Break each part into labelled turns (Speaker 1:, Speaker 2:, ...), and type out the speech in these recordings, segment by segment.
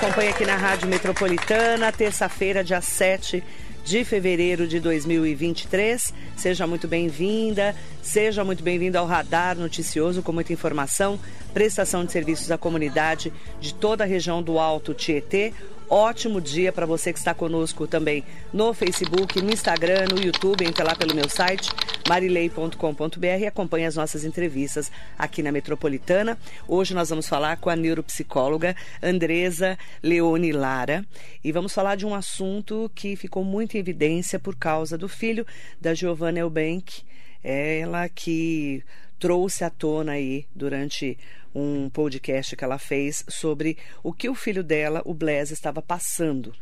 Speaker 1: acompanha aqui na Rádio Metropolitana, terça-feira, dia 7 de fevereiro de 2023. Seja muito bem-vinda, seja muito bem-vindo ao Radar Noticioso com muita informação, prestação de serviços à comunidade de toda a região do Alto Tietê. Ótimo dia para você que está conosco também no Facebook, no Instagram, no YouTube. Entre lá pelo meu site marilei.com.br e acompanhe as nossas entrevistas aqui na Metropolitana. Hoje nós vamos falar com a neuropsicóloga Andresa Leone Lara e vamos falar de um assunto que ficou muito em evidência por causa do filho da Giovanna Eubank, ela que trouxe à tona aí durante um podcast que ela fez sobre o que o filho dela, o Blaise, estava passando.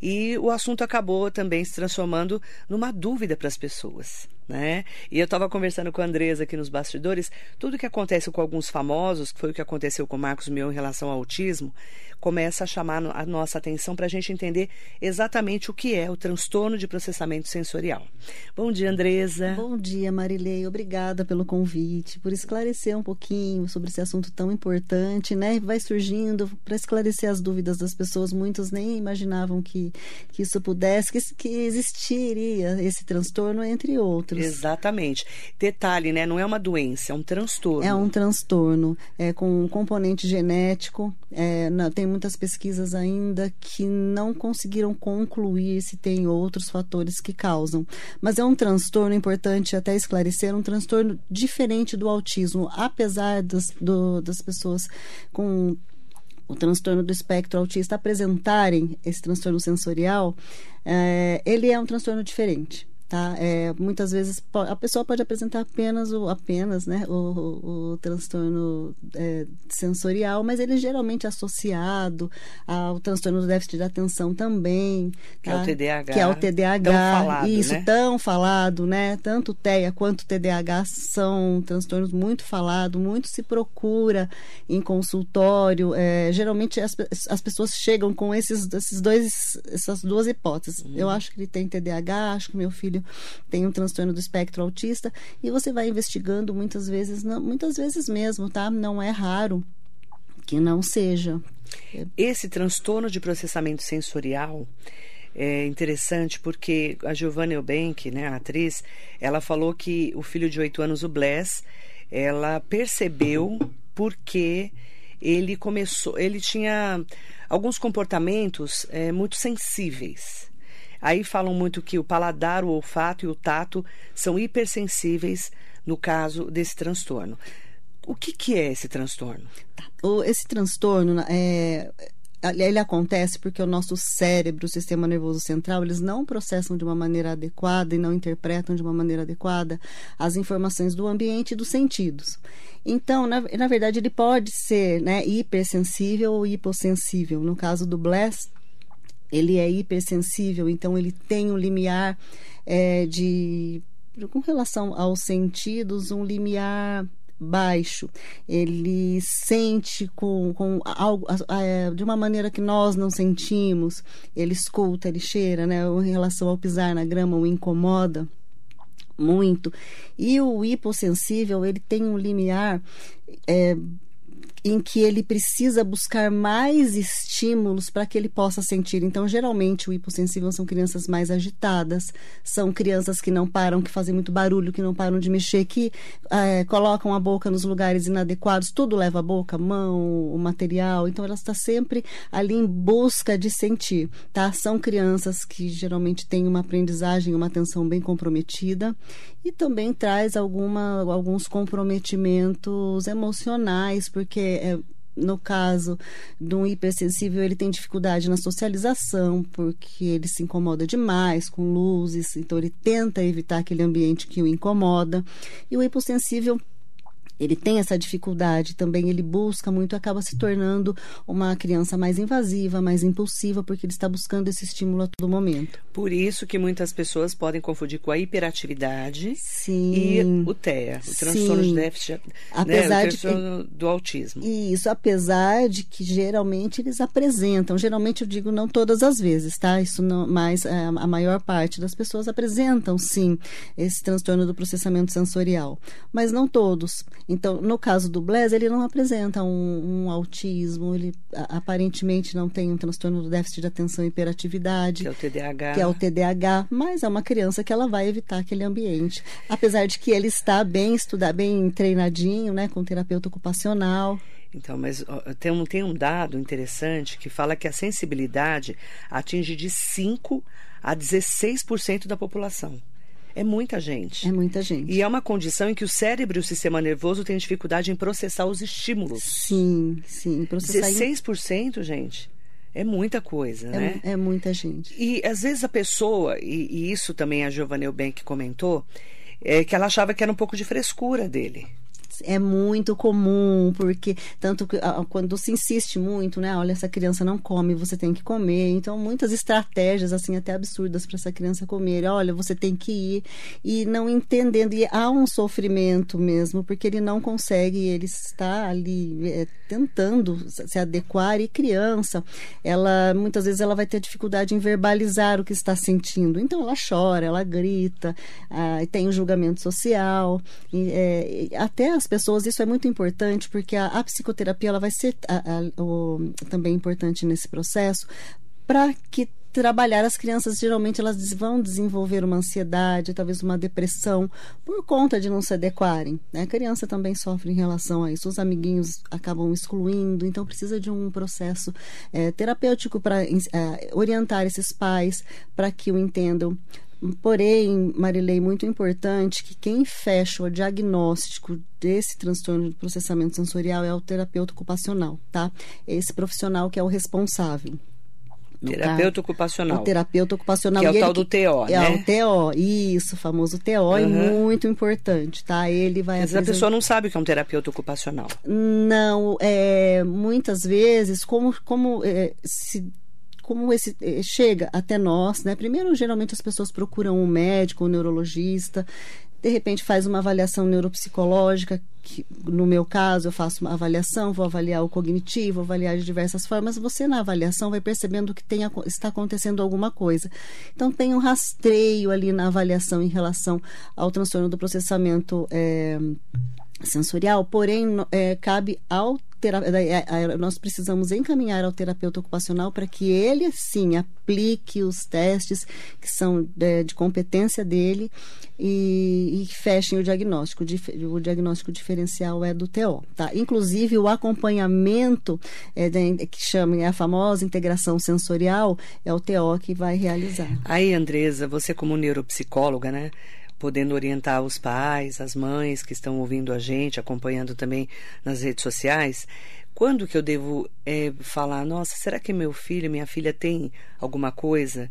Speaker 1: E o assunto acabou também se transformando numa dúvida para as pessoas. Né? E eu estava conversando com a Andresa aqui nos bastidores, tudo que acontece com alguns famosos, que foi o que aconteceu com o Marcos Mion em relação ao autismo, começa a chamar a nossa atenção para a gente entender exatamente o que é o transtorno de processamento sensorial. Bom dia, Andresa.
Speaker 2: Bom dia, Marilei. Obrigada pelo convite, por esclarecer um pouquinho sobre esse assunto tão importante, né? Vai surgindo para esclarecer as dúvidas das pessoas. Muitos nem imaginavam que, que isso pudesse, que, que existiria esse transtorno, entre outros.
Speaker 1: Exatamente. Detalhe, né? Não é uma doença, é um transtorno.
Speaker 2: É um transtorno, é com um componente genético. É, não, tem muitas pesquisas ainda que não conseguiram concluir se tem outros fatores que causam. Mas é um transtorno importante até esclarecer, um transtorno diferente do autismo, apesar das, do, das pessoas com o transtorno do espectro autista apresentarem esse transtorno sensorial, é, ele é um transtorno diferente. Tá? É, muitas vezes a pessoa pode apresentar apenas o, apenas, né, o, o, o transtorno é, sensorial, mas ele é geralmente associado ao transtorno do déficit de atenção também.
Speaker 1: Que tá? é o TDAH.
Speaker 2: Que é o TDAH.
Speaker 1: Tão falado,
Speaker 2: isso,
Speaker 1: né?
Speaker 2: tão falado, né? Tanto o TEA quanto o TDAH são transtornos muito falados, muito se procura em consultório. É, geralmente as, as pessoas chegam com esses, esses dois, essas duas hipóteses. Uhum. Eu acho que ele tem TDAH, acho que meu filho tem um transtorno do espectro autista e você vai investigando muitas vezes, não, muitas vezes mesmo, tá? Não é raro que não seja.
Speaker 1: Esse transtorno de processamento sensorial é interessante porque a Giovanna Eubank, né, a atriz, ela falou que o filho de oito anos, o Bless, ela percebeu porque ele começou, ele tinha alguns comportamentos é, muito sensíveis. Aí falam muito que o paladar, o olfato e o tato são hipersensíveis no caso desse transtorno. O que, que é esse transtorno?
Speaker 2: Esse transtorno é, ele acontece porque o nosso cérebro, o sistema nervoso central, eles não processam de uma maneira adequada e não interpretam de uma maneira adequada as informações do ambiente e dos sentidos. Então, na, na verdade, ele pode ser né, hipersensível ou hipossensível. No caso do Bless, ele é hipersensível, então ele tem um limiar é, de com relação aos sentidos, um limiar baixo. Ele sente com, com algo é, de uma maneira que nós não sentimos. Ele escuta, ele cheira, né? Em relação ao pisar na grama, o incomoda muito. E o hipossensível, ele tem um limiar é, em que ele precisa buscar mais estímulos para que ele possa sentir. Então, geralmente, o hipossensível são crianças mais agitadas, são crianças que não param, que fazem muito barulho, que não param de mexer, que é, colocam a boca nos lugares inadequados, tudo leva a boca, mão, o material. Então, ela está sempre ali em busca de sentir, tá? São crianças que geralmente têm uma aprendizagem, uma atenção bem comprometida e também traz alguma, alguns comprometimentos emocionais, porque é, no caso de um hipersensível, ele tem dificuldade na socialização, porque ele se incomoda demais com luzes, então ele tenta evitar aquele ambiente que o incomoda. E o hipossensível ele tem essa dificuldade também, ele busca muito, acaba se tornando uma criança mais invasiva, mais impulsiva, porque ele está buscando esse estímulo a todo momento.
Speaker 1: Por isso que muitas pessoas podem confundir com a hiperatividade
Speaker 2: Sim.
Speaker 1: e o TEA, o transtorno
Speaker 2: Sim.
Speaker 1: de déficit,
Speaker 2: Apesar
Speaker 1: né, o
Speaker 2: de
Speaker 1: do autismo.
Speaker 2: Isso, apesar de que geralmente eles apresentam, geralmente eu digo não todas as vezes, tá? Isso não, mas é, a maior parte das pessoas apresentam sim esse transtorno do processamento sensorial, mas não todos. Então, no caso do Blaise, ele não apresenta um, um autismo, ele a- aparentemente não tem um transtorno do déficit de atenção e hiperatividade
Speaker 1: Que é o TDAH.
Speaker 2: que é o TDAH, mas é uma criança que ela vai evitar aquele ambiente. Apesar de que ele está bem estudado, bem treinadinho, né, com terapeuta ocupacional.
Speaker 1: Então, mas ó, tem um, tem um dado interessante que fala que a sensibilidade atinge de 5 a 16% da população. É muita gente.
Speaker 2: É muita gente.
Speaker 1: E é uma condição em que o cérebro e o sistema nervoso têm dificuldade em processar os estímulos.
Speaker 2: Sim, sim. Processar em-
Speaker 1: 16%, gente, é muita coisa,
Speaker 2: é,
Speaker 1: né?
Speaker 2: é muita gente.
Speaker 1: E às vezes a pessoa, e, e isso também a Giovanna Eubank comentou, é que ela achava que era um pouco de frescura dele.
Speaker 2: É muito comum, porque tanto que ah, quando se insiste muito, né? Olha, essa criança não come, você tem que comer. Então, muitas estratégias, assim, até absurdas para essa criança comer. Olha, você tem que ir. E não entendendo. E há um sofrimento mesmo, porque ele não consegue, ele está ali é, tentando se adequar. E criança, ela muitas vezes ela vai ter dificuldade em verbalizar o que está sentindo. Então, ela chora, ela grita, ah, tem o julgamento social. E, é, até as pessoas, isso é muito importante, porque a, a psicoterapia ela vai ser a- a- o- também importante nesse processo para que trabalhar as crianças geralmente elas vão desenvolver uma ansiedade, talvez uma depressão por conta de não se adequarem. Né? A criança também sofre em relação a isso. Os amiguinhos acabam excluindo, então precisa de um processo eh, terapêutico para orientar esses pais para que o entendam. Porém, Marilei, muito importante que quem fecha o diagnóstico desse transtorno de processamento sensorial é o terapeuta ocupacional, tá? Esse profissional que é o responsável.
Speaker 1: Terapeuta ocupacional.
Speaker 2: o terapeuta ocupacional.
Speaker 1: Que é o tal do TO,
Speaker 2: é
Speaker 1: né?
Speaker 2: o TO, isso, o famoso TO,
Speaker 1: Uhum.
Speaker 2: muito importante, tá? Ele vai
Speaker 1: Às vezes a
Speaker 2: apresentar-
Speaker 1: pessoa não sabe o que é um terapeuta ocupacional.
Speaker 2: não, é, muitas vezes, como, como é, se como esse eh, chega até nós, né? Primeiro, geralmente as pessoas procuram um médico, um neurologista, de repente faz uma avaliação neuropsicológica, que no meu caso eu faço uma avaliação, vou avaliar o cognitivo, avaliar de diversas formas. Você na avaliação vai percebendo que tem, está acontecendo alguma coisa. Então tem um rastreio ali na avaliação em relação ao transtorno do processamento eh, sensorial, porém é, cabe ao é, é, nós precisamos encaminhar ao terapeuta ocupacional para que ele sim aplique os testes que são é, de competência dele e, e fechem o diagnóstico. O diagnóstico diferencial é do TO, tá? Inclusive o acompanhamento é, da- que chama é a famosa integração sensorial é o TO que vai realizar.
Speaker 1: Aí, Andresa, você como neuropsicóloga, né? Podendo orientar os pais, as mães que estão ouvindo a gente, acompanhando também nas redes sociais, quando que eu devo eh, falar, nossa, será que meu filho, minha filha tem alguma coisa?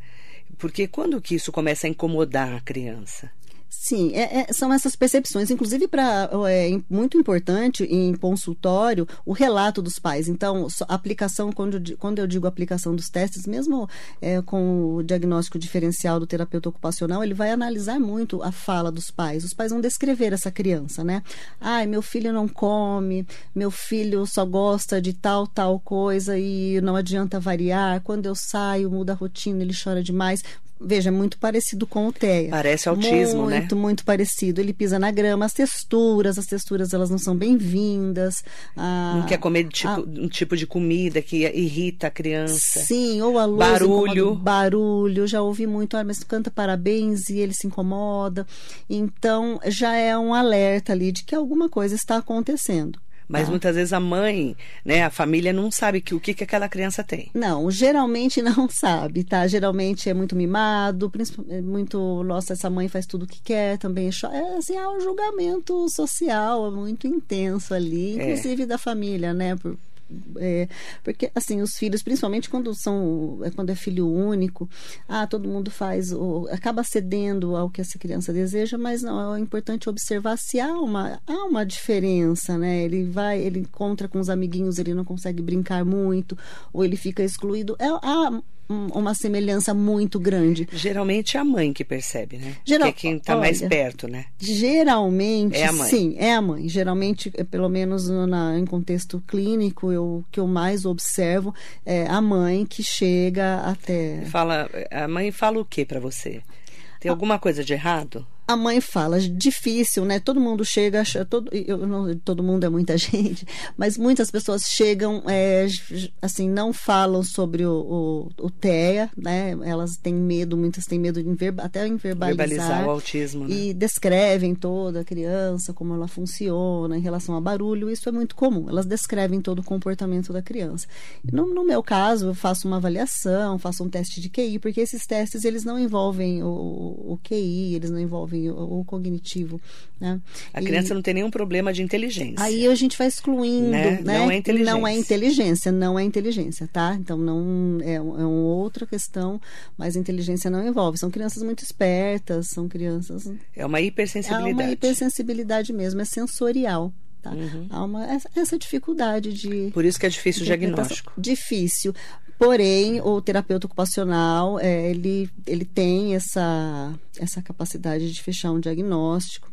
Speaker 1: Porque quando que isso começa a incomodar a criança?
Speaker 2: Sim, é- é- são essas percepções. Inclusive, para é muito importante em consultório o relato dos pais. Então, aplicação, quando, quando eu digo aplicação dos testes, mesmo é, com o diagnóstico diferencial do terapeuta ocupacional, ele vai analisar muito a fala dos pais. Os pais vão descrever essa criança, né? Ai, meu filho não come, meu filho só gosta de tal, tal coisa e não adianta variar. Quando eu saio, muda a rotina, ele chora demais. Veja, é muito parecido com o TEA.
Speaker 1: Parece autismo, né?
Speaker 2: muito, muito parecido. Ele pisa na grama, as texturas, as texturas elas não são bem-vindas. Ah,
Speaker 1: Não quer comer tipo, um tipo de comida que irrita a criança.
Speaker 2: Sim, ou a luz
Speaker 1: Barulho.
Speaker 2: barulho, já ouvi muito, ah, mas tu canta parabéns e ele se incomoda. Então, já é um alerta ali de que alguma coisa está acontecendo.
Speaker 1: Mas
Speaker 2: tá?
Speaker 1: muitas vezes a mãe, né, a família não sabe que, o que, que aquela criança tem.
Speaker 2: Não, geralmente não sabe, tá? Geralmente é muito mimado, principalmente muito, nossa, essa mãe faz tudo o que quer, também é, é assim, há um julgamento social muito intenso ali,
Speaker 1: É.
Speaker 2: inclusive da família, né? Por- É, porque, assim, os filhos, principalmente quando são é, quando é filho único, ah, todo mundo faz, ou, acaba cedendo ao que essa criança deseja, mas não, é importante observar se há uma, há uma diferença, né? Ele vai, ele encontra com os amiguinhos, ele não consegue brincar muito, ou ele fica excluído. É, há uma semelhança muito grande.
Speaker 1: Geralmente é a mãe que percebe, né? Geral... Que é quem está mais perto, né?
Speaker 2: Geralmente, é a mãe. sim, é a mãe. Geralmente, é, pelo menos na, em contexto clínico, eu que eu mais observo é a mãe que chega até.
Speaker 1: Fala, a mãe fala o que para você? Tem alguma coisa de errado?
Speaker 2: A mãe fala, difícil, né? Todo mundo chega, todo, eu, não, todo mundo é muita gente, mas muitas pessoas chegam, é, assim, não falam sobre o, o, o, TEA, né? Elas têm medo, muitas têm medo de inverba, até em verbalizar.
Speaker 1: Verbalizar o autismo, né?
Speaker 2: E descrevem toda a criança, como ela funciona em relação a barulho, isso é muito comum. Elas descrevem todo o comportamento da criança. No, no meu caso, eu faço uma avaliação, faço um teste de QI, porque esses testes, eles não envolvem o, o QI, eles não envolvem jovem ou cognitivo. Né?
Speaker 1: A criança e, não tem nenhum problema de inteligência.
Speaker 2: Aí a gente vai excluindo, né? né?
Speaker 1: Não é inteligência.
Speaker 2: Não é inteligência, não é inteligência, tá? Então não é, é uma outra questão, mas inteligência não envolve. São crianças muito espertas, são crianças.
Speaker 1: É uma hipersensibilidade.
Speaker 2: É uma hipersensibilidade mesmo, é sensorial. Tá? Uhum. Há uma, essa dificuldade de.
Speaker 1: Por isso que é difícil o diagnóstico.
Speaker 2: Difícil. Porém, o terapeuta ocupacional, é, ele, ele tem essa, essa capacidade de fechar um diagnóstico,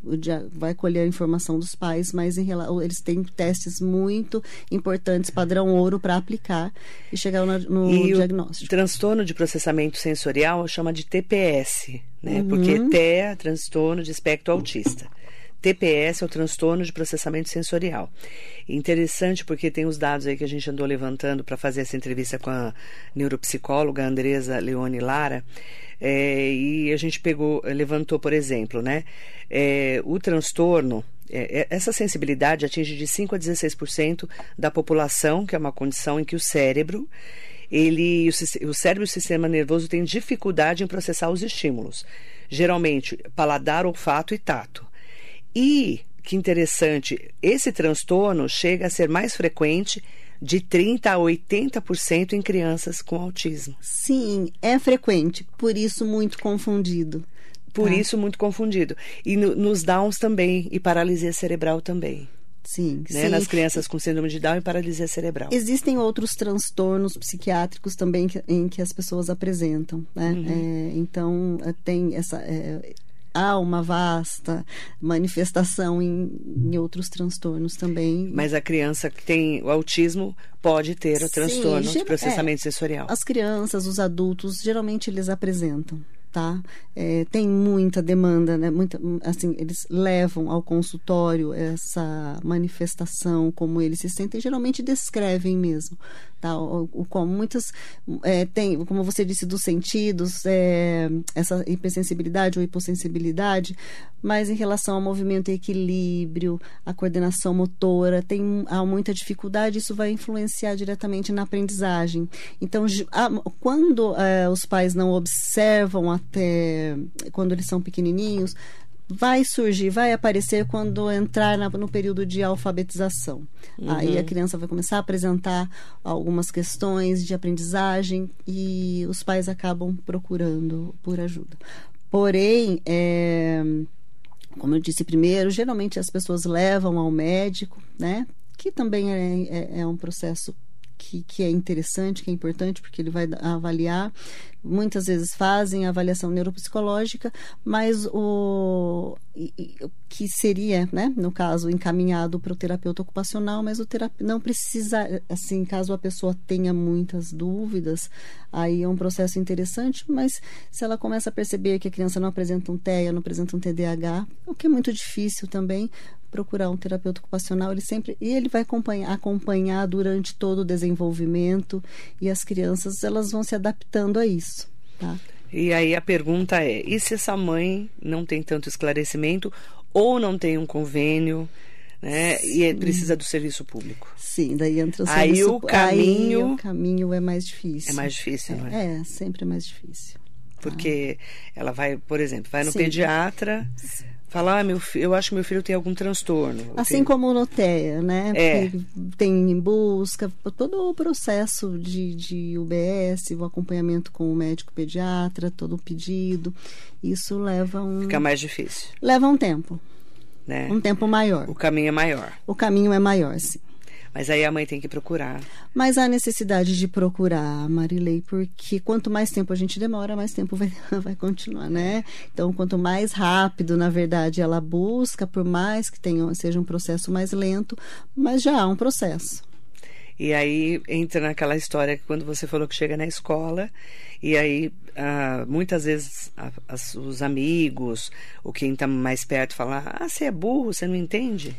Speaker 2: vai colher a informação dos pais, mas em, eles têm testes muito importantes, padrão ouro, para aplicar e chegar no, no
Speaker 1: e
Speaker 2: diagnóstico.
Speaker 1: O transtorno de processamento sensorial chama de TPS, né? Uhum. Porque TEA, transtorno de espectro autista. TPS é o transtorno de processamento sensorial. Interessante porque tem os dados aí que a gente andou levantando para fazer essa entrevista com a neuropsicóloga Andresa Leone Lara. É, e a gente pegou, levantou, por exemplo, né? É, o transtorno, é, é essa sensibilidade atinge de 5 a 16% da população, que é uma condição em que o cérebro ele, o, o cérebro e o sistema nervoso têm dificuldade em processar os estímulos, geralmente paladar, olfato e tato. E, que interessante, esse transtorno chega a ser mais frequente de 30% a 80% em crianças com autismo.
Speaker 2: Sim, é frequente, por isso muito confundido.
Speaker 1: Por tá? isso muito confundido. E no, nos Downs também, e paralisia cerebral também.
Speaker 2: Sim,
Speaker 1: né?
Speaker 2: sim.
Speaker 1: Nas crianças com síndrome de Down e paralisia cerebral.
Speaker 2: Existem outros transtornos psiquiátricos também que, em que as pessoas apresentam, né? Uhum. É, então, tem essa... É, há uma vasta manifestação em, em, outros transtornos também.
Speaker 1: Mas a criança que tem o autismo pode ter o Sim, transtorno de processamento é, sensorial.
Speaker 2: As crianças, os adultos, geralmente eles apresentam tá? É, tem muita demanda, né? Muita, assim, eles levam ao consultório essa manifestação, como eles se sentem, geralmente descrevem mesmo, tá? O, o como muitas é, tem, como você disse, dos sentidos, é, essa hipersensibilidade ou hipossensibilidade, mas em relação ao movimento e equilíbrio, a coordenação motora, tem há muita dificuldade, isso vai influenciar diretamente na aprendizagem. Então, quando é, os pais não observam até quando eles são pequenininhos, vai surgir, vai aparecer quando entrar na, no período de alfabetização. Uhum. Aí a criança vai começar a apresentar algumas questões de aprendizagem e os pais acabam procurando por ajuda. Porém, é, como eu disse primeiro, geralmente as pessoas levam ao médico, né? Que também é, é, é um processo que, que, é interessante, que é importante, porque ele vai avaliar muitas vezes fazem avaliação neuropsicológica, mas o que seria, né, no caso, encaminhado para o terapeuta ocupacional, mas o terapeuta não precisa, assim, caso a pessoa tenha muitas dúvidas, aí é um processo interessante, mas se ela começa a perceber que a criança não apresenta um TEA, não apresenta um TDAH, o que é muito difícil também, procurar um terapeuta ocupacional, ele sempre e ele vai acompanhar, acompanhar durante todo o desenvolvimento e as crianças elas vão se adaptando a isso. Tá.
Speaker 1: E aí a pergunta é: e se essa mãe não tem tanto esclarecimento ou não tem um convênio? Né? E é, precisa do serviço público.
Speaker 2: Sim, daí entra o
Speaker 1: aí
Speaker 2: serviço
Speaker 1: o caminho
Speaker 2: Aí o caminho é mais difícil.
Speaker 1: É mais difícil, não é?
Speaker 2: É, sempre é mais difícil.
Speaker 1: Porque ela vai, por exemplo, vai no
Speaker 2: Sim.
Speaker 1: pediatra, fala, ah, meu, fi- eu acho que meu filho tem algum transtorno.
Speaker 2: Assim como o Noteia, né?
Speaker 1: É.
Speaker 2: Tem em busca, todo o processo de, de UBS, o acompanhamento com o médico pediatra, todo o pedido, isso leva um,
Speaker 1: Fica mais difícil,
Speaker 2: leva um tempo,
Speaker 1: né?
Speaker 2: um tempo maior.
Speaker 1: O caminho é maior.
Speaker 2: O caminho é maior, sim.
Speaker 1: Mas aí a mãe tem que procurar.
Speaker 2: Mas há necessidade de procurar, Marilei, porque quanto mais tempo a gente demora, mais tempo vai, vai continuar, né? Então, quanto mais rápido, na verdade, ela busca, por mais que tenha, seja um processo mais lento, mas já há um processo.
Speaker 1: E aí entra naquela história que quando você falou que chega na escola, e aí ah, muitas vezes a- as- os amigos, ou quem está mais perto, fala: Ah, você é burro, você não entende?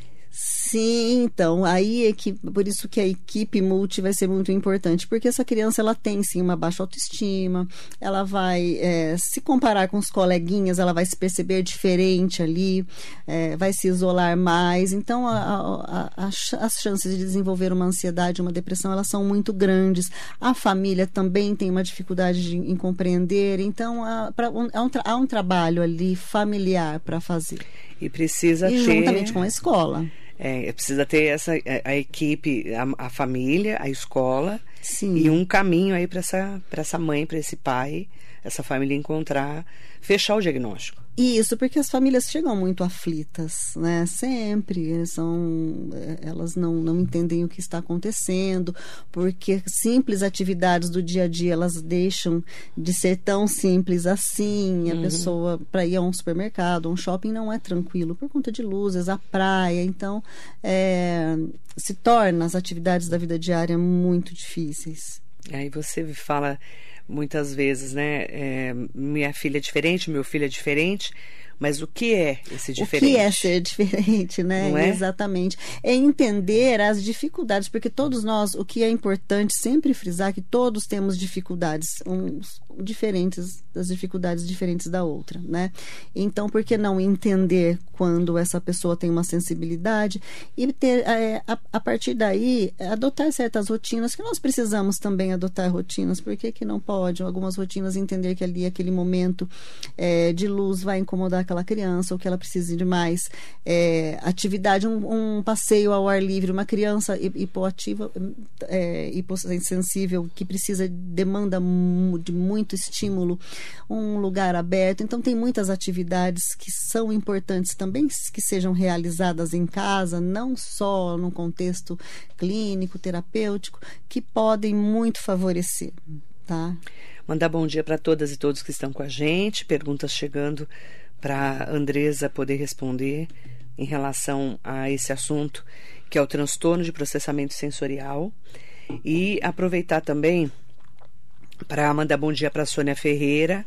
Speaker 2: Sim, então, aí é que, por isso que a equipe multi vai ser muito importante, porque essa criança, ela tem, sim, uma baixa autoestima, ela vai é, se comparar com os coleguinhas, ela vai se perceber diferente ali, é, vai se isolar mais, então a- a- a- as chances de desenvolver uma ansiedade, uma depressão, elas são muito grandes, a família também tem uma dificuldade de- em compreender, então há, pra- um- há um, tra- há um trabalho ali familiar para fazer,
Speaker 1: E precisa
Speaker 2: e
Speaker 1: ter.
Speaker 2: juntamente com a escola.
Speaker 1: É, precisa ter essa, a, a equipe, a, a família, a escola
Speaker 2: Sim.
Speaker 1: e um caminho aí para essa, pra essa mãe, para esse pai, essa família encontrar, fechar o diagnóstico.
Speaker 2: Isso, porque as famílias chegam muito aflitas, né? Sempre são, eh, elas não, não entendem o que está acontecendo, porque simples atividades do dia a dia elas deixam de ser tão simples assim. A pessoa para ir a um supermercado, a um shopping não é tranquilo por conta de luzes, a praia, então eh, se torna as atividades da vida diária muito difíceis.
Speaker 1: Aí você fala muitas vezes, né? é, minha filha é diferente, meu filho é diferente, mas o que é esse diferente?
Speaker 2: O que é ser diferente, né?
Speaker 1: Não é?
Speaker 2: Exatamente. É entender as dificuldades, porque todos nós, o que é importante sempre frisar que todos temos dificuldades, uns diferentes das dificuldades diferentes da outra, né? Então, por que não entender quando essa pessoa tem uma sensibilidade e ter é, a, a partir daí adotar certas rotinas que nós precisamos também adotar rotinas, por que, que não pode? Algumas rotinas entender que ali aquele momento é, de luz vai incomodar aquela criança ou que ela precisa de mais é, atividade, um, um passeio ao ar livre, uma criança hi- hipoativa, é, hipossensível que precisa demanda de muito estímulo, um lugar aberto. Então tem muitas atividades que são importantes também que sejam realizadas em casa, não só no contexto clínico, terapêutico, que podem muito favorecer, tá?
Speaker 1: Mandar bom dia para todas e todos que estão com a gente, perguntas chegando para Andresa poder responder em relação a esse assunto, que é o transtorno de processamento sensorial. E aproveitar também para mandar bom dia para Sônia Ferreira.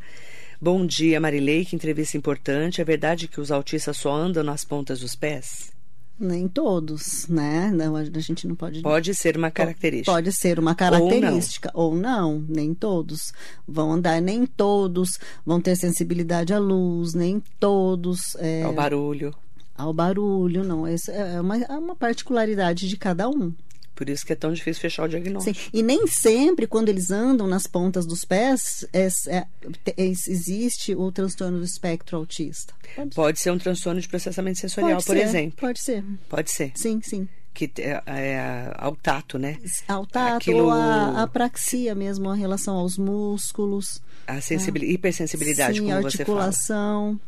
Speaker 1: Bom dia, Marilei, que entrevista importante. É verdade que os autistas só andam nas pontas dos pés?
Speaker 2: Nem todos, né? Não, a gente não pode.
Speaker 1: Pode ser uma característica.
Speaker 2: Pode ser uma característica, ou não. nem todos vão andar, nem todos vão ter sensibilidade à luz, nem todos é,
Speaker 1: Ao barulho.
Speaker 2: ao barulho, não. Isso é uma, é uma particularidade de cada um.
Speaker 1: Por isso que é tão difícil fechar o diagnóstico.
Speaker 2: Sim, E nem sempre, quando eles andam nas pontas dos pés, é- é- é- existe o transtorno do espectro autista. Pode,
Speaker 1: Pode ser um transtorno de processamento sensorial,
Speaker 2: pode
Speaker 1: por
Speaker 2: ser,
Speaker 1: exemplo.
Speaker 2: Pode ser.
Speaker 1: Pode ser.
Speaker 2: Sim, sim.
Speaker 1: Que é, é ao tato, né?
Speaker 2: Ao tato
Speaker 1: Aquilo-
Speaker 2: ou a apraxia mesmo, a relação aos músculos.
Speaker 1: A sensibil... hipersensibilidade,
Speaker 2: sim,
Speaker 1: como você fala.
Speaker 2: articulação,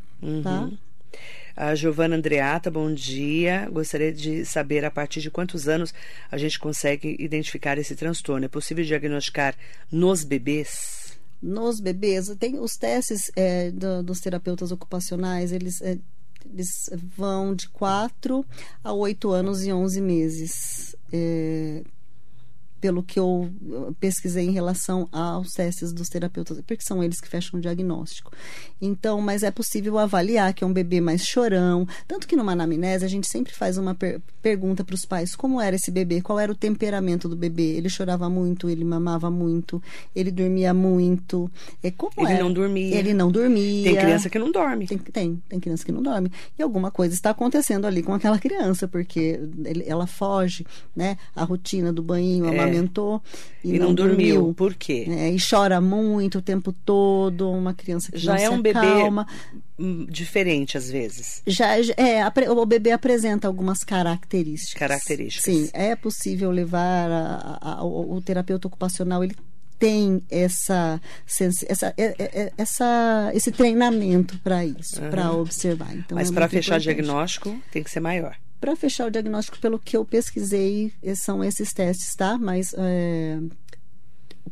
Speaker 2: tá?
Speaker 1: Uhum. A Giovana Andreata, bom dia. Gostaria de saber a partir de quantos anos a gente consegue identificar esse transtorno. É possível diagnosticar nos bebês?
Speaker 2: Nos bebês, tem os testes é, do- dos terapeutas ocupacionais, eles, é, eles vão de 4 a 8 anos e 11 meses. É, pelo que eu pesquisei em relação aos testes dos terapeutas, porque são eles que fecham o diagnóstico. Então, mas é possível avaliar que é um bebê mais chorão. Tanto que numa anamnese a gente sempre faz uma per pergunta para os pais: como era esse bebê? Qual era o temperamento do bebê? Ele chorava muito, ele mamava muito, ele dormia muito. É, como
Speaker 1: Ele
Speaker 2: era?
Speaker 1: não dormia.
Speaker 2: Ele não dormia.
Speaker 1: Tem criança que não dorme.
Speaker 2: Tem, tem, tem criança que não dorme. E alguma coisa está acontecendo ali com aquela criança, porque ele- ela foge, né? A rotina do banho, a
Speaker 1: É.
Speaker 2: alimentou
Speaker 1: e, e não, não, dormiu. dormiu. Por quê?
Speaker 2: É, e chora muito o tempo todo, uma criança que
Speaker 1: já é
Speaker 2: um
Speaker 1: acalma. bebê diferente às vezes.
Speaker 2: Já é, o bebê apresenta algumas características.
Speaker 1: Características.
Speaker 2: Sim, é possível levar a, a, a, o terapeuta ocupacional, ele tem essa, essa, é, é, é, essa esse treinamento para isso, uhum. para observar. Então,
Speaker 1: Mas é para fechar o diagnóstico tem que ser maior.
Speaker 2: Para fechar o diagnóstico, pelo que eu pesquisei, são esses testes, tá? Mas é,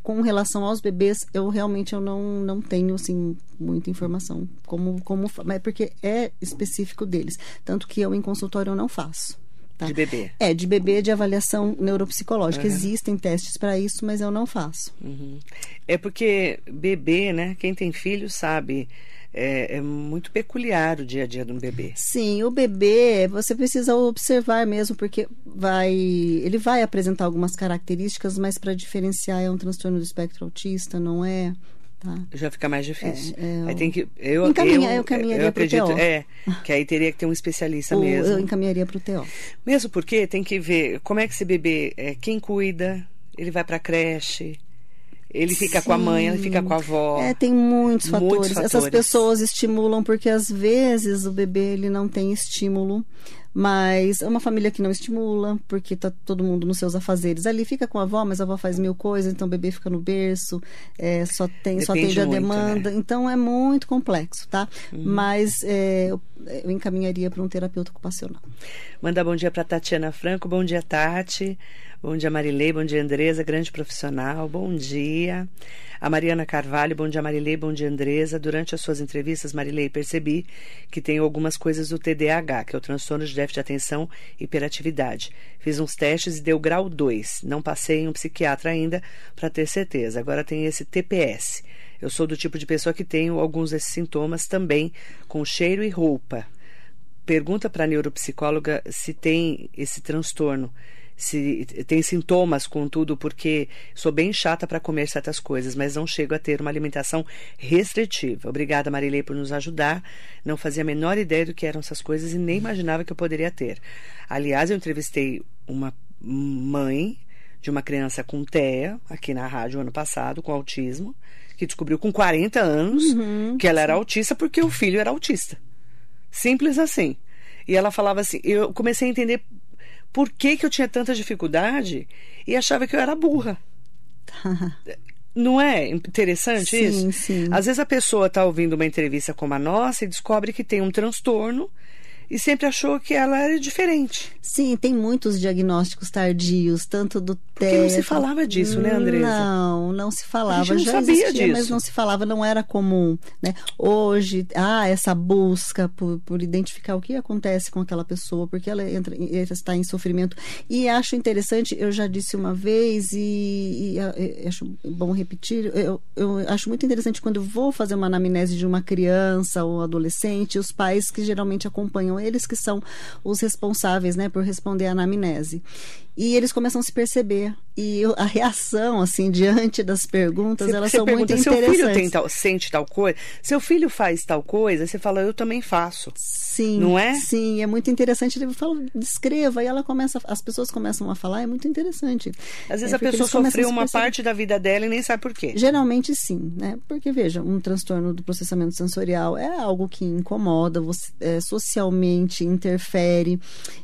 Speaker 2: com relação aos bebês, eu realmente eu não, não tenho assim muita informação como como mas porque é específico deles, tanto que eu em consultório eu não faço.
Speaker 1: Tá? De bebê.
Speaker 2: É, de bebê de avaliação neuropsicológica. Uhum. Existem testes para isso, mas eu não faço.
Speaker 1: Uhum. É porque bebê, né? Quem tem filho sabe. É, é, muito peculiar o dia a dia de um bebê.
Speaker 2: Sim, o bebê você precisa observar mesmo, porque vai, ele vai apresentar algumas características, mas para diferenciar é um transtorno do espectro autista, não é?
Speaker 1: Tá. Já fica mais difícil. É, é,
Speaker 2: aí
Speaker 1: tem
Speaker 2: que eu encaminha, eu, eu caminharia para o TO.
Speaker 1: É, que aí teria que ter um especialista
Speaker 2: Ou
Speaker 1: mesmo.
Speaker 2: Eu encaminharia para o TO.
Speaker 1: Mesmo porque tem que ver como é que esse bebê, é, quem cuida, ele vai para creche, ele fica Sim. com a mãe, ele fica com a avó.
Speaker 2: É, tem muitos fatores. muitos fatores. Essas pessoas estimulam porque às vezes o bebê ele não tem estímulo mas é uma família que não estimula, porque tá todo mundo nos seus afazeres. Ali fica com a avó, mas a avó faz mil coisas, então o bebê fica no berço, é, só tem, Depende só atende a demanda. Né? Então é muito complexo, tá? Uhum. Mas é, eu, eu encaminharia para um terapeuta ocupacional.
Speaker 1: Manda bom dia para Tatiana Franco, bom dia, Tati. Bom dia, Marilei. Bom dia, Andresa, grande profissional. Bom dia. A Mariana Carvalho. Bom dia, Marilei. Bom dia, Andresa. Durante as suas entrevistas, Marilei, percebi que tenho algumas coisas do TDAH, que é o transtorno de déficit de atenção e hiperatividade. Fiz uns testes e deu grau 2. Não passei em um psiquiatra ainda para ter certeza. Agora tem esse TPS. Eu sou do tipo de pessoa que tenho alguns desses sintomas também, com cheiro e roupa. Pergunta para a neuropsicóloga se tem esse transtorno se tem sintomas com tudo, porque sou bem chata para comer certas coisas, mas não chego a ter uma alimentação restritiva. Obrigada, Marilei, por nos ajudar. Não fazia a menor ideia do que eram essas coisas e nem imaginava que eu poderia ter. Aliás, eu entrevistei uma mãe de uma criança com TEA aqui na rádio ano passado, com autismo, que descobriu com 40 anos uhum, que ela era autista porque o filho era autista. Simples assim. E ela falava assim, eu comecei a entender por que, que eu tinha tanta dificuldade e achava que eu era burra. Não é interessante
Speaker 2: sim,
Speaker 1: isso?
Speaker 2: Sim.
Speaker 1: Às vezes a pessoa está ouvindo uma entrevista como a nossa e descobre que tem um transtorno e sempre achou que ela era diferente.
Speaker 2: Sim, tem muitos diagnósticos tardios, tanto do
Speaker 1: Porque não se falava disso, né, Andressa?
Speaker 2: Não, não se falava. A
Speaker 1: gente não Já sabia existia, disso.
Speaker 2: Mas não se falava, não era comum. Né? Hoje, ah, essa busca por, por identificar o que acontece com aquela pessoa, porque ela entra, está em sofrimento. E acho interessante, eu já disse uma vez, e, e, e acho bom repetir, eu, eu acho muito interessante quando eu vou fazer uma anamnese de uma criança ou adolescente, os pais que geralmente acompanham eles que são os responsáveis, né, por responder à anamnese. E eles começam a se perceber. E a reação, assim, diante das perguntas, você, elas você são pergunta, muito interessantes.
Speaker 1: Seu filho tal, sente tal coisa? Seu filho faz tal coisa? Você fala, eu também faço.
Speaker 2: Sim.
Speaker 1: Não é?
Speaker 2: Sim, é muito interessante. Ele fala, descreva. E ela começa, as pessoas começam a falar, é muito interessante.
Speaker 1: Às vezes é, a pessoa sofreu uma parte da vida dela e nem sabe por quê.
Speaker 2: Geralmente sim, né? Porque, veja, um transtorno do processamento sensorial é algo que incomoda, você é, socialmente interfere.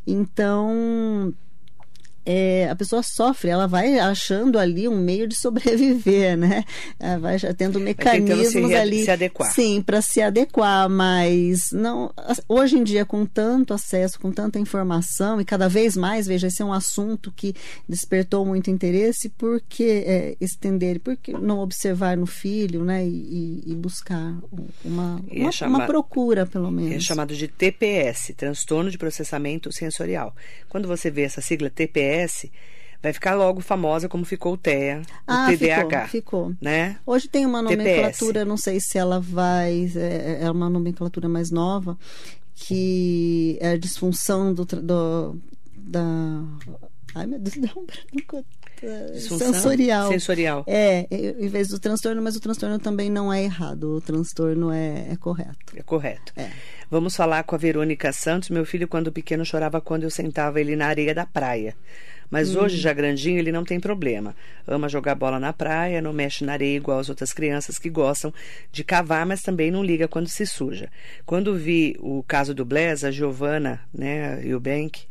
Speaker 2: Então é, a pessoa sofre, ela vai achando ali um meio de sobreviver, né? Ela vai tendo mecanismos
Speaker 1: se
Speaker 2: ali.
Speaker 1: Se adequar.
Speaker 2: Sim, para se adequar, mas não. Hoje em dia, com tanto acesso, com tanta informação, e cada vez mais, veja, esse é um assunto que despertou muito interesse, por que é, estender, por que não observar no filho, né? E, e buscar uma, uma, é chamado, uma, procura, pelo menos.
Speaker 1: É chamado de TPS, transtorno de processamento sensorial. Quando você vê essa sigla TPS, vai ficar logo famosa como ficou o TEA,
Speaker 2: ah,
Speaker 1: o TDAH.
Speaker 2: Ficou, ficou.
Speaker 1: Né?
Speaker 2: Hoje tem uma nomenclatura, TPS. não sei se ela vai. É, é uma nomenclatura mais nova, que é a disfunção do, do da. Ai, meu Deus, deu um branco sensorial.
Speaker 1: Sensorial.
Speaker 2: É, em vez do transtorno, mas o transtorno também não é errado, o transtorno é, é correto.
Speaker 1: É correto.
Speaker 2: É.
Speaker 1: Vamos falar com a Verônica Santos. Meu filho, quando pequeno, chorava quando eu sentava ele na areia da praia. Mas hoje, já grandinho, ele não tem problema. Ama jogar bola na praia, não mexe na areia igual as outras crianças que gostam de cavar, mas também não liga quando se suja. Quando vi o caso do Blaise, a Giovana né, e o Bank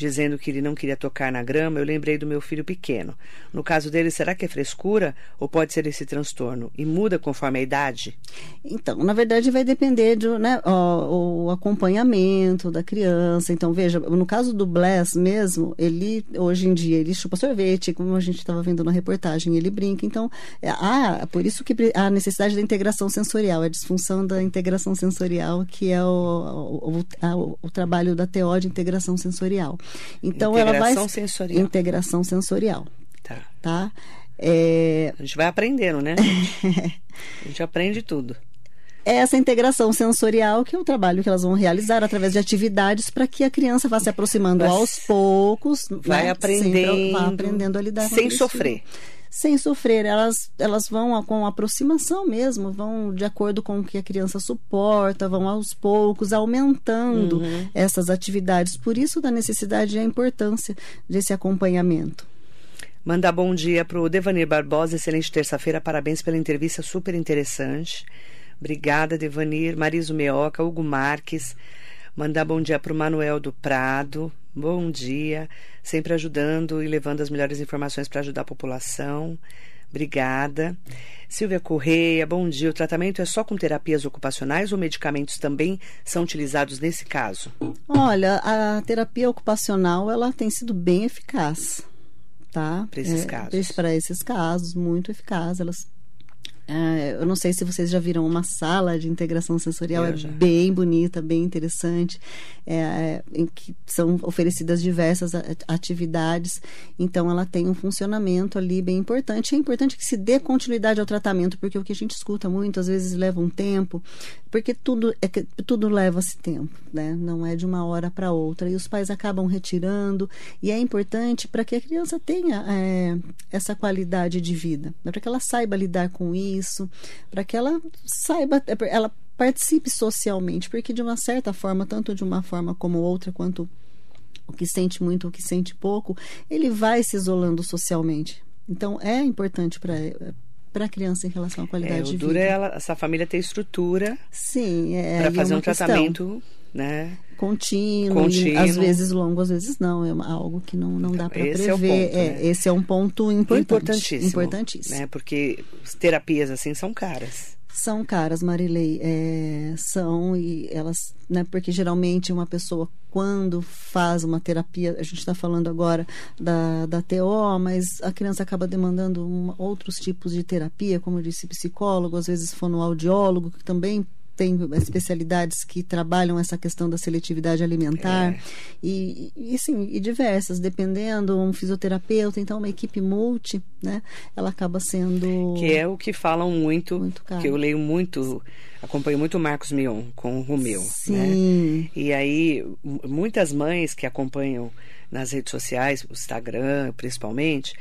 Speaker 1: dizendo que ele não queria tocar na grama, eu lembrei do meu filho pequeno. No caso dele, será que é frescura ou pode ser esse transtorno? E muda conforme a idade?
Speaker 2: Então, na verdade, vai depender do né, o, acompanhamento da criança. Então, veja, no caso do Bless mesmo, ele, hoje em dia, ele chupa sorvete, como a gente estava vendo na reportagem, ele brinca. Então, é, ah, por isso que a necessidade da integração sensorial, a disfunção da integração sensorial, que é o, o, o, o trabalho da TO de integração sensorial.
Speaker 1: Então
Speaker 2: ela vai
Speaker 1: sensorial.
Speaker 2: integração sensorial.
Speaker 1: Tá.
Speaker 2: Tá? É...
Speaker 1: A gente vai aprendendo, né? a gente aprende tudo.
Speaker 2: É essa integração sensorial que é o trabalho que elas vão realizar através de atividades para que a criança vá se aproximando Mas aos poucos,
Speaker 1: vai
Speaker 2: né?
Speaker 1: aprendendo,
Speaker 2: vai aprendendo a lidar
Speaker 1: sem sofrer.
Speaker 2: Filho sem sofrer. Elas, elas vão com aproximação mesmo, vão de acordo com o que a criança suporta, vão aos poucos aumentando uhum. essas atividades. Por isso, da necessidade e a importância desse acompanhamento.
Speaker 1: Mandar bom dia para o Devanir Barbosa, excelente terça-feira, parabéns pela entrevista super interessante. Obrigada, Devanir. Mariso Meoca, Hugo Marques. Mandar bom dia para o Manuel do Prado. Bom dia, sempre ajudando e levando as melhores informações para ajudar a população. Obrigada. Silvia Correia, bom dia. O tratamento é só com terapias ocupacionais ou medicamentos também são utilizados nesse caso?
Speaker 2: Olha, a terapia ocupacional ela tem sido bem eficaz, tá?
Speaker 1: Para esses é, casos.
Speaker 2: Para esses casos, muito eficaz. Elas é, eu não sei se vocês já viram uma sala de integração sensorial, eu é já. bem bonita, bem interessante, é, é, em que são oferecidas diversas atividades, então ela tem um funcionamento ali bem importante. É importante que se dê continuidade ao tratamento, porque o que a gente escuta muito, às vezes leva um tempo, porque tudo, é, tudo leva-se tempo, né? não é de uma hora para outra, e os pais acabam retirando, e é importante para que a criança tenha é, essa qualidade de vida, né? para que ela saiba lidar com isso isso, para que ela saiba, é, ela participe socialmente, porque de uma certa forma, tanto de uma forma como outra, quanto o que sente muito, o que sente pouco, ele vai se isolando socialmente. Então é importante para para a criança em relação à qualidade é,
Speaker 1: de
Speaker 2: vida.
Speaker 1: O duro é ela, essa família ter estrutura
Speaker 2: Sim, é,
Speaker 1: para fazer
Speaker 2: é
Speaker 1: um questão. tratamento né?
Speaker 2: Contínuo, contínuo. às vezes longo, às vezes não. É algo que não, não dá para prever. É, ponto, é né? Esse é um ponto importante, importantíssimo. Importantíssimo.
Speaker 1: Né? Porque terapias assim são caras.
Speaker 2: São caras, Marilei. É, são e elas, né? Porque geralmente uma pessoa quando faz uma terapia, a gente está falando agora da, da TO, mas a criança acaba demandando um, outros tipos de terapia, como eu disse, psicólogo, às vezes fonoaudiólogo, que também tem especialidades que trabalham essa questão da seletividade alimentar é. e, e sim, e diversas, dependendo, um fisioterapeuta, então uma equipe multi, né? Ela acaba sendo
Speaker 1: que é o que falam muito, muito que eu leio muito, acompanho muito o Marcos Mion com o Romeu,
Speaker 2: sim.
Speaker 1: né? E aí muitas mães que acompanham nas redes sociais, o Instagram principalmente,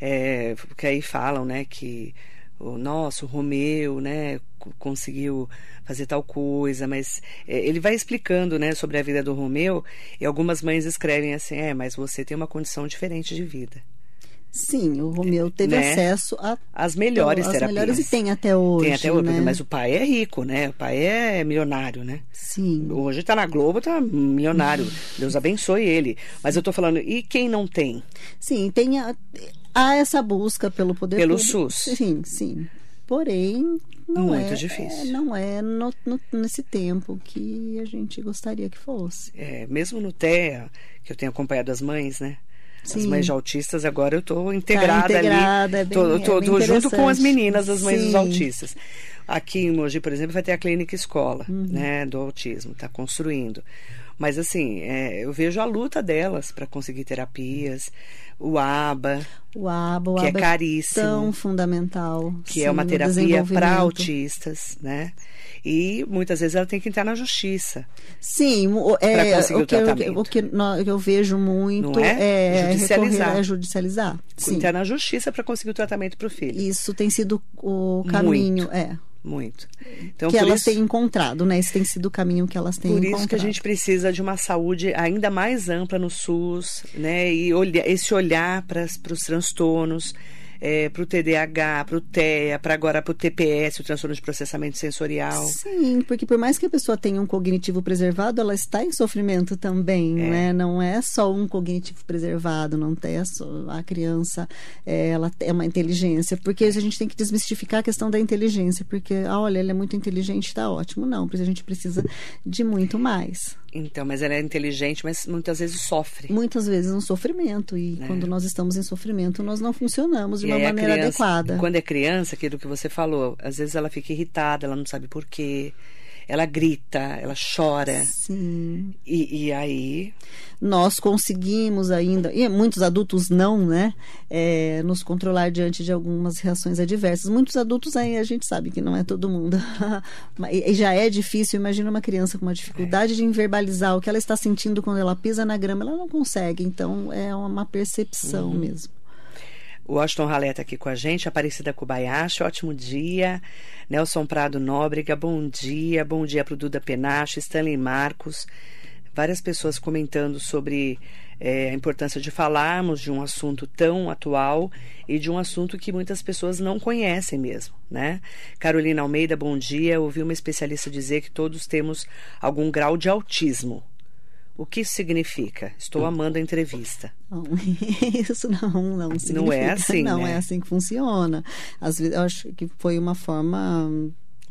Speaker 1: é, que aí falam, né, que o nosso Romeu, né, conseguiu fazer tal coisa, mas é, ele vai explicando, né, sobre a vida do Romeu, e algumas mães escrevem assim, é, mas você tem uma condição diferente de vida.
Speaker 2: Sim, o Romeu teve né? acesso a
Speaker 1: as melhores
Speaker 2: as
Speaker 1: terapias.
Speaker 2: melhores e tem até hoje.
Speaker 1: Tem até hoje,
Speaker 2: né?
Speaker 1: mas o pai é rico, né? O pai é milionário, né?
Speaker 2: Sim.
Speaker 1: Hoje está na Globo, está milionário. Deus abençoe ele. Mas eu estou falando, e quem não tem?
Speaker 2: Sim, tem a, há essa busca pelo poder
Speaker 1: pelo
Speaker 2: público.
Speaker 1: SUS.
Speaker 2: Sim, sim. Porém, não
Speaker 1: Muito
Speaker 2: é,
Speaker 1: difícil.
Speaker 2: É, não é no, no, nesse tempo que a gente gostaria que fosse.
Speaker 1: É, mesmo no TEA, que eu tenho acompanhado as mães, né?
Speaker 2: Sim.
Speaker 1: As mães de autistas, agora eu estou integrada,
Speaker 2: tá integrada
Speaker 1: ali.
Speaker 2: É bem, tô,
Speaker 1: tô,
Speaker 2: é
Speaker 1: tô junto com as meninas das mães
Speaker 2: Sim.
Speaker 1: dos autistas. Aqui em Mogi, por exemplo, vai ter a clínica escola,
Speaker 2: Uhum.
Speaker 1: né, do autismo, está construindo. Mas assim, é, eu vejo a luta delas para conseguir terapias, o ABA,
Speaker 2: O ABA, o
Speaker 1: que
Speaker 2: ABA
Speaker 1: é caríssimo,
Speaker 2: tão fundamental.
Speaker 1: que
Speaker 2: sim,
Speaker 1: é uma terapia para autistas, né? E muitas vezes ela tem que entrar na justiça.
Speaker 2: Sim, o, é,
Speaker 1: conseguir
Speaker 2: o,
Speaker 1: o
Speaker 2: que, eu-
Speaker 1: tratamento.
Speaker 2: o que eu vejo muito
Speaker 1: Não é? Judicializar.
Speaker 2: recorrer- é judicializar. Sim.
Speaker 1: Entrar na justiça para conseguir o tratamento para o filho.
Speaker 2: Isso tem sido o caminho, é.
Speaker 1: Muito.
Speaker 2: Então, que elas isso, têm encontrado, né? Esse tem sido o caminho que elas têm
Speaker 1: por
Speaker 2: encontrado.
Speaker 1: Por isso que a gente precisa de uma saúde ainda mais ampla no SUS, né? E olha, esse olhar para os transtornos é, para o TDAH, para o TEA, para agora para o TPS, o transtorno de processamento sensorial.
Speaker 2: Sim, porque por mais que a pessoa tenha um cognitivo preservado, ela está em sofrimento também, é. né? Não é só um cognitivo preservado, não tem só a criança, é, ela tem uma inteligência, porque a gente tem que desmistificar a questão da inteligência, porque, ah, olha, ele é muito inteligente, está ótimo. Não, porque a gente precisa de muito mais.
Speaker 1: Então, mas ela é inteligente, mas muitas vezes sofre.
Speaker 2: Muitas vezes um sofrimento. E é. quando nós estamos em sofrimento, nós não funcionamos de uma maneira criança, adequada.
Speaker 1: Quando é criança, aquilo que você falou, às vezes ela fica irritada, ela não sabe por quê ela grita, ela chora.
Speaker 2: Sim.
Speaker 1: E, e aí.
Speaker 2: Nós conseguimos ainda, e muitos adultos não, né? É, nos controlar diante de algumas reações adversas. Muitos adultos aí a gente sabe que não é todo mundo. e já é difícil. Imagina uma criança com uma dificuldade é. de verbalizar o que ela está sentindo quando ela pisa na grama, ela não consegue. Então é uma percepção uhum. mesmo.
Speaker 1: O Washington Ralé está aqui com a gente, Aparecida Kobayashi, ótimo dia. Nelson Prado Nóbrega, bom dia. Bom dia para o Duda Penache, Stanley Marcos. Várias pessoas comentando sobre é, a importância de falarmos de um assunto tão atual e de um assunto que muitas pessoas não conhecem mesmo, né? Carolina Almeida, bom dia. Ouvi uma especialista dizer que todos temos algum grau de autismo. O que isso significa? Estou hum. amando a entrevista.
Speaker 2: Não, isso não, não significa.
Speaker 1: Não é assim,
Speaker 2: Não
Speaker 1: né?
Speaker 2: é assim que funciona. Às vezes, eu acho que foi uma forma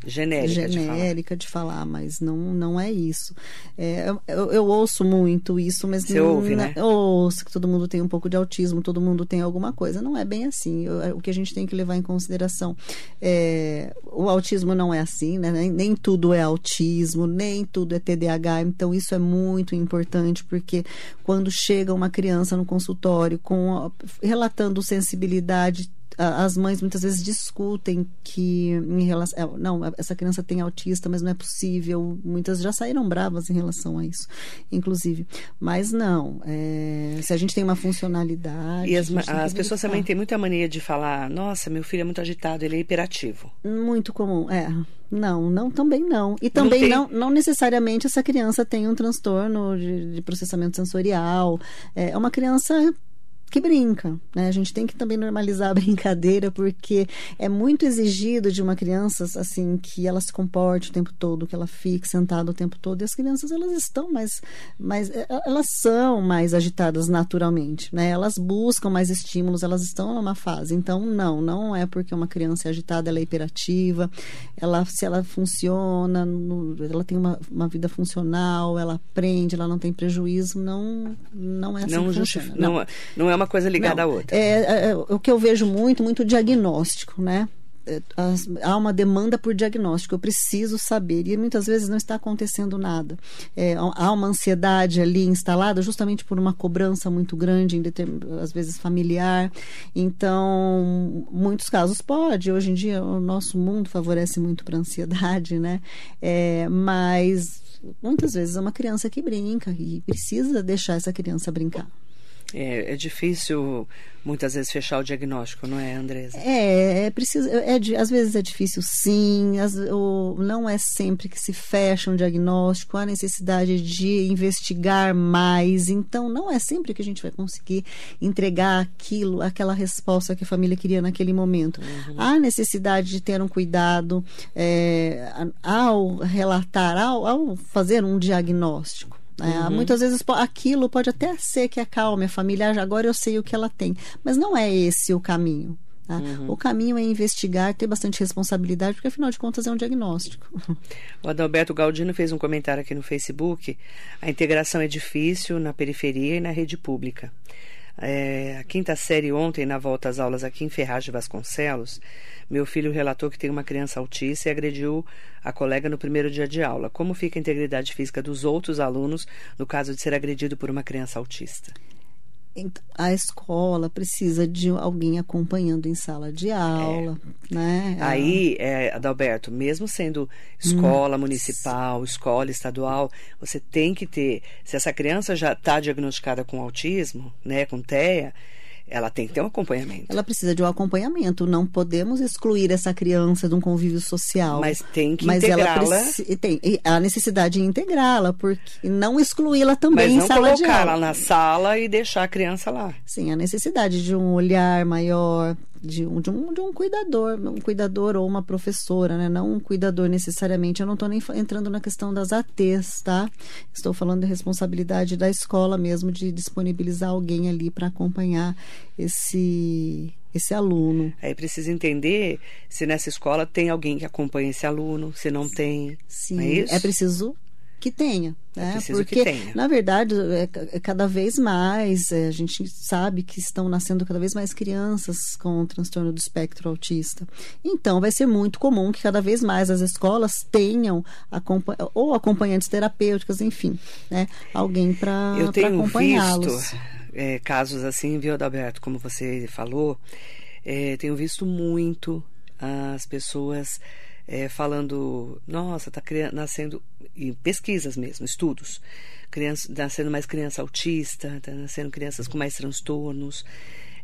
Speaker 1: genérica,
Speaker 2: genérica de, falar. de, falar. mas não, não é isso. É, eu, eu, ouço muito isso, mas
Speaker 1: Você
Speaker 2: não,
Speaker 1: ouve, né?
Speaker 2: Eu ouço que todo mundo tem um pouco de autismo, todo mundo tem alguma coisa. Não é bem assim. Eu, é, o que a gente tem que levar em consideração é, o autismo não é assim, né? Nem, nem tudo é autismo, nem tudo é TDAH. Então isso é muito importante porque quando chega uma criança no consultório com relatando sensibilidade as mães muitas vezes discutem que em relação é, não essa criança tem autista mas não é possível. Muitas já saíram bravas em relação a isso inclusive. Mas não é, se a gente tem uma funcionalidade
Speaker 1: e as, as pessoas também têm muita mania de falar nossa meu filho é muito agitado ele é hiperativo.
Speaker 2: Muito comum é. Não, não, também não. E também não, não, não, necessariamente essa criança tem um transtorno de, de processamento sensorial. É uma criança que brinca, né? A gente tem que também normalizar a brincadeira porque é muito exigido de uma criança assim que ela se comporte o tempo todo, que ela fique sentada o tempo todo. E as crianças elas estão mais, mais é, é, elas são mais agitadas naturalmente, né? Elas buscam mais estímulos, elas estão numa fase. Então não, não é porque uma criança é agitada, ela é hiperativa, ela se ela funciona, ela tem uma, uma vida funcional, ela aprende, ela não tem prejuízo, não não é assim
Speaker 1: não
Speaker 2: que funciona. Não,
Speaker 1: não, não é uma coisa ligada
Speaker 2: Não,
Speaker 1: à outra.
Speaker 2: É, é, é, o que eu vejo muito, muito diagnóstico, né? As, há uma demanda por diagnóstico, eu preciso saber, e muitas vezes não está acontecendo nada. É, há uma ansiedade ali instalada justamente por uma cobrança muito grande, às vezes familiar. Então, muitos casos pode. Hoje em dia, o nosso mundo favorece muito para a ansiedade, né? É, mas muitas vezes é uma criança que brinca e precisa deixar essa criança brincar.
Speaker 1: É, é, difícil muitas vezes fechar o diagnóstico, não é, Andresa?
Speaker 2: É, é preciso. É, às vezes é difícil, sim. As, o, não é sempre que se fecha um diagnóstico. Há necessidade de investigar mais. Então, não é sempre que a gente vai conseguir entregar aquilo, aquela resposta que a família queria naquele momento. Uhum. Há necessidade de ter um cuidado é, ao relatar, ao, ao fazer um diagnóstico. É, uhum. Muitas vezes aquilo pode até ser que acalme a família, agora eu sei o que ela tem, mas não é esse o caminho. Tá? Uhum. O caminho é investigar, ter bastante responsabilidade, porque afinal de contas é um diagnóstico.
Speaker 1: O Adalberto Galdino fez um comentário aqui no Facebook. A integração é difícil na periferia e na rede pública. É, a quinta série ontem, na volta às aulas aqui em Ferraz de Vasconcelos, meu filho relatou que tem uma criança autista e agrediu a colega no primeiro dia de aula. Como fica a integridade física dos outros alunos no caso de ser agredido por uma criança autista?
Speaker 2: A escola precisa de alguém acompanhando em sala de aula, é. né?
Speaker 1: Aí, é, Adalberto, mesmo sendo escola hum. municipal, escola estadual, você tem que ter, se essa criança já está diagnosticada com autismo, né, com TEA, ela tem que ter um acompanhamento.
Speaker 2: Ela precisa de um acompanhamento. Não podemos excluir essa criança de um convívio social.
Speaker 1: Mas tem que integrá-la.
Speaker 2: Tem a necessidade de integrá-la, porque não excluí-la também
Speaker 1: Mas não
Speaker 2: em sala de
Speaker 1: colocar
Speaker 2: aula.
Speaker 1: ela na sala e deixar a criança lá.
Speaker 2: Sim, a necessidade de um olhar maior, de um, de um, de um cuidador, um cuidador ou uma professora, né? Não um cuidador necessariamente. Eu não estou nem entrando na questão das ATs, tá? Estou falando da responsabilidade da escola mesmo de disponibilizar alguém ali para acompanhar esse esse aluno.
Speaker 1: Aí precisa entender se nessa escola tem alguém que acompanha esse aluno, se não tem.
Speaker 2: Sim,
Speaker 1: não é isso?
Speaker 2: preciso que tenha, né?
Speaker 1: que
Speaker 2: Porque,
Speaker 1: tenha.
Speaker 2: na verdade, é, é cada vez mais, é, a gente sabe que estão nascendo cada vez mais crianças com transtorno do espectro autista. Então, vai ser muito comum que cada vez mais as escolas tenham ou acompanhantes terapêuticas, enfim, né? Alguém para
Speaker 1: Eu tenho
Speaker 2: acompanhá-los.
Speaker 1: visto é, casos assim, viu, Adalberto, como você falou, é, tenho visto muito as pessoas é, falando, nossa, está nascendo, em pesquisas mesmo, estudos, criança, nascendo mais criança autista, está nascendo crianças com mais transtornos.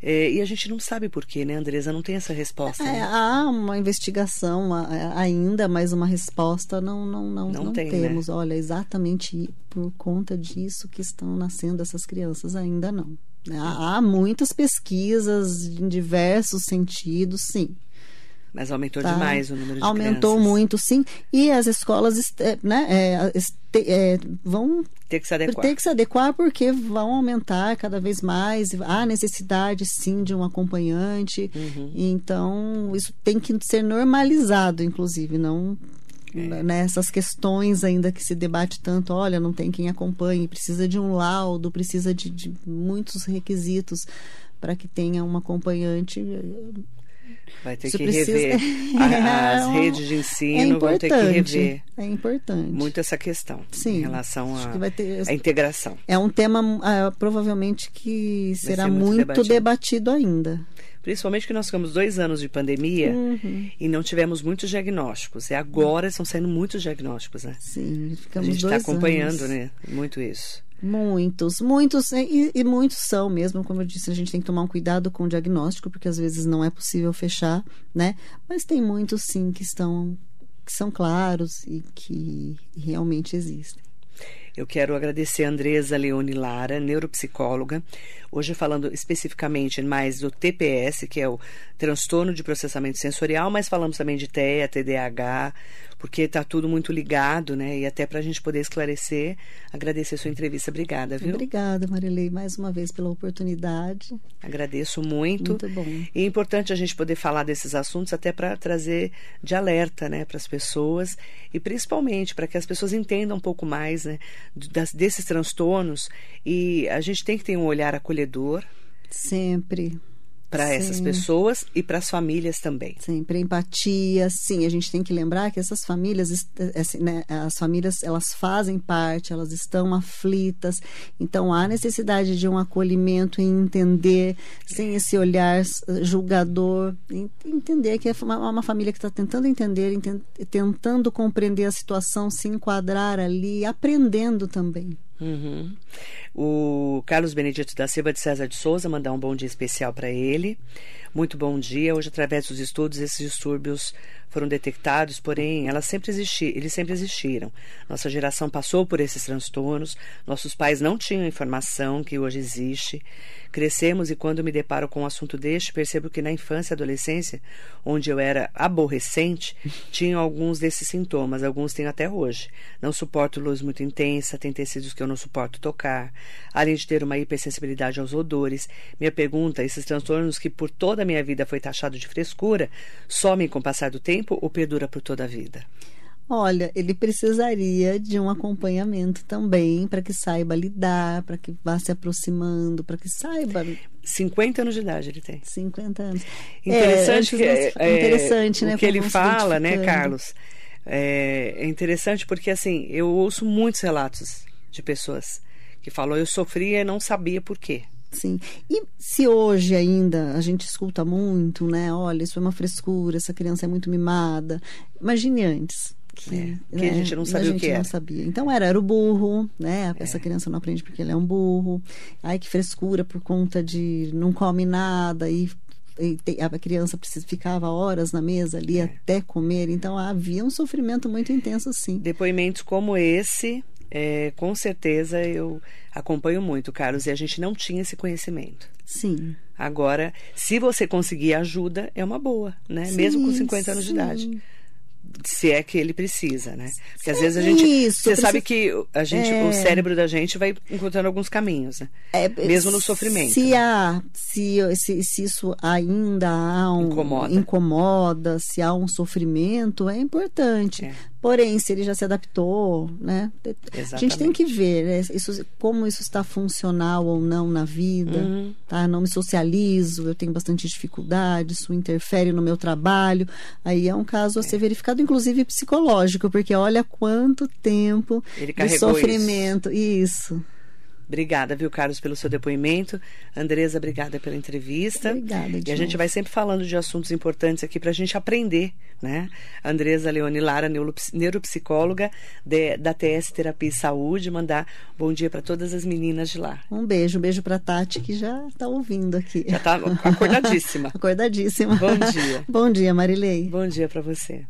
Speaker 1: É, e a gente não sabe por quê, né, Andresa? Não tem essa resposta.
Speaker 2: É,
Speaker 1: né?
Speaker 2: há uma investigação a- ainda, mas uma resposta não, não, não,
Speaker 1: Não
Speaker 2: não
Speaker 1: tem, né?
Speaker 2: temos. Olha, exatamente por conta disso que estão nascendo essas crianças, ainda não. Há, há muitas pesquisas em diversos sentidos, sim.
Speaker 1: Mas aumentou
Speaker 2: tá?
Speaker 1: demais o número de
Speaker 2: Aumentou
Speaker 1: crianças.
Speaker 2: muito, sim. E as escolas é, né, é, é, vão
Speaker 1: Tem que se adequar.
Speaker 2: ter que se adequar porque vão aumentar cada vez mais. Há necessidade, sim, de um acompanhante.
Speaker 1: Uhum.
Speaker 2: Então, isso tem que ser normalizado, inclusive, não
Speaker 1: É.
Speaker 2: nessas questões ainda que se debate tanto. Olha, não tem quem acompanhe, precisa de um laudo, precisa de, de muitos requisitos para que tenha um acompanhante.
Speaker 1: Vai ter
Speaker 2: Isso
Speaker 1: que
Speaker 2: precisa-
Speaker 1: rever. A- As
Speaker 2: É um-
Speaker 1: redes de
Speaker 2: É
Speaker 1: ensino vão ter que rever
Speaker 2: É importante.
Speaker 1: muito essa questão
Speaker 2: Sim,
Speaker 1: em relação à
Speaker 2: ter-
Speaker 1: integração.
Speaker 2: É um tema ah, provavelmente que será
Speaker 1: ser muito
Speaker 2: muito,
Speaker 1: debatido.
Speaker 2: debatido. ainda.
Speaker 1: Principalmente que nós ficamos dois anos de pandemia
Speaker 2: Uhum.
Speaker 1: e não tivemos muitos diagnósticos. E agora estão saindo muitos diagnósticos, né?
Speaker 2: Sim,
Speaker 1: A
Speaker 2: ficamos
Speaker 1: gente está acompanhando,
Speaker 2: anos.
Speaker 1: né? Muito isso.
Speaker 2: Muitos, muitos, e, e muitos são mesmo, como eu disse, a gente tem que tomar um cuidado com o diagnóstico, porque às vezes não é possível fechar, né? Mas tem muitos sim que estão que são claros e que realmente existem.
Speaker 1: Eu quero agradecer a Andresa Leone Lara, neuropsicóloga, hoje falando especificamente mais do TPS, que é o transtorno de processamento sensorial, mas falamos também de TEA, TDAH, porque está tudo muito ligado, né? E até para a gente poder esclarecer, agradecer a sua entrevista. Obrigada, viu?
Speaker 2: Obrigada, Marilei, mais uma vez pela oportunidade.
Speaker 1: Agradeço muito.
Speaker 2: Muito bom.
Speaker 1: E é importante a gente poder falar desses assuntos até para trazer de alerta, né, para as pessoas e principalmente para que as pessoas entendam um pouco mais, né, das, desses transtornos. E a gente tem que ter um olhar acolhedor
Speaker 2: Sempre.
Speaker 1: Para essas pessoas e para as famílias também.
Speaker 2: Sempre empatia, sim. A gente tem que lembrar que essas famílias, assim, né, as famílias, elas fazem parte, elas estão aflitas. Então há necessidade de um acolhimento e entender, sem esse olhar julgador, en- entender que é uma, uma família que está tentando entender, enten- tentando compreender a situação, se enquadrar ali, aprendendo também.
Speaker 1: Uhum. O Carlos Benedito da Silva de César de Souza mandar um bom dia especial para ele. Muito bom dia. Hoje, através dos estudos, esses distúrbios foram detectados, porém, elas sempre existi eles sempre existiram. Nossa geração passou por esses transtornos, nossos pais não tinham informação que hoje existe. Crescemos e quando me deparo com um assunto deste, percebo que na infância e adolescência, onde eu era aborrecente, tinham alguns desses sintomas, alguns tenho até hoje. Não suporto luz muito intensa, tem tecidos que eu não suporto tocar, além de ter uma hipersensibilidade aos odores. Minha pergunta, esses transtornos que por toda a minha vida foi taxado de frescura, somem com o passar do tempo ou perdura por toda a vida?
Speaker 2: Olha, ele precisaria de um acompanhamento também para que saiba lidar, para que vá se aproximando, para que saiba
Speaker 1: 50 anos de idade ele tem.
Speaker 2: 50 anos.
Speaker 1: Interessante,
Speaker 2: É,
Speaker 1: que, é,
Speaker 2: interessante,
Speaker 1: o
Speaker 2: né?
Speaker 1: que ele fala, né. Carlos? É, é interessante porque assim eu ouço muitos relatos de pessoas que falam eu sofria e não sabia por quê.
Speaker 2: Sim. E se hoje ainda a gente escuta muito, né? Olha, isso é uma frescura, essa criança é muito mimada. Imagine antes. que,
Speaker 1: é, que né, a gente não sabia
Speaker 2: o
Speaker 1: que era.
Speaker 2: não sabia. Então era, era o burro, né? Essa é. criança não aprende porque ele é um burro. Ai, que frescura por conta de não come nada e a criança precisa, ficava horas na mesa ali é. até comer, então havia um sofrimento muito intenso, sim.
Speaker 1: Depoimentos como esse, é, com certeza eu acompanho muito, Carlos, e a gente não tinha esse conhecimento.
Speaker 2: Sim.
Speaker 1: Agora, se você conseguir ajuda, é uma boa, né? Sim, Mesmo com 50 anos sim. de idade se é que ele precisa, né? Porque às vezes a gente. Isso, você precisa... sabe que a gente, é... o cérebro da gente vai encontrando alguns caminhos, né? É, Mesmo no sofrimento.
Speaker 2: Se há, se, se, se isso ainda há um, incomoda. incomoda, se há um sofrimento, é importante. É. Porém, se ele já se adaptou, né? Exatamente. A gente tem que ver né? isso, como isso está funcional ou não na vida, uhum. tá? Não me socializo, eu tenho bastante dificuldade, isso interfere no meu trabalho. Aí é um caso a ser é. verificado, inclusive psicológico, porque olha quanto tempo de sofrimento. isso. isso.
Speaker 1: Obrigada, viu, Carlos, pelo seu depoimento. Andresa, obrigada pela entrevista.
Speaker 2: Obrigada,
Speaker 1: E a gente vai sempre falando de assuntos importantes aqui para a gente aprender, né? Andresa Leone Lara, neuropsicóloga de, da TS Terapia e Saúde, mandar bom dia para todas as meninas de lá.
Speaker 2: Um beijo, um beijo para Tati, que já está ouvindo aqui.
Speaker 1: Já está acordadíssima.
Speaker 2: acordadíssima.
Speaker 1: Bom dia.
Speaker 2: bom dia, Marilei.
Speaker 1: Bom dia para você.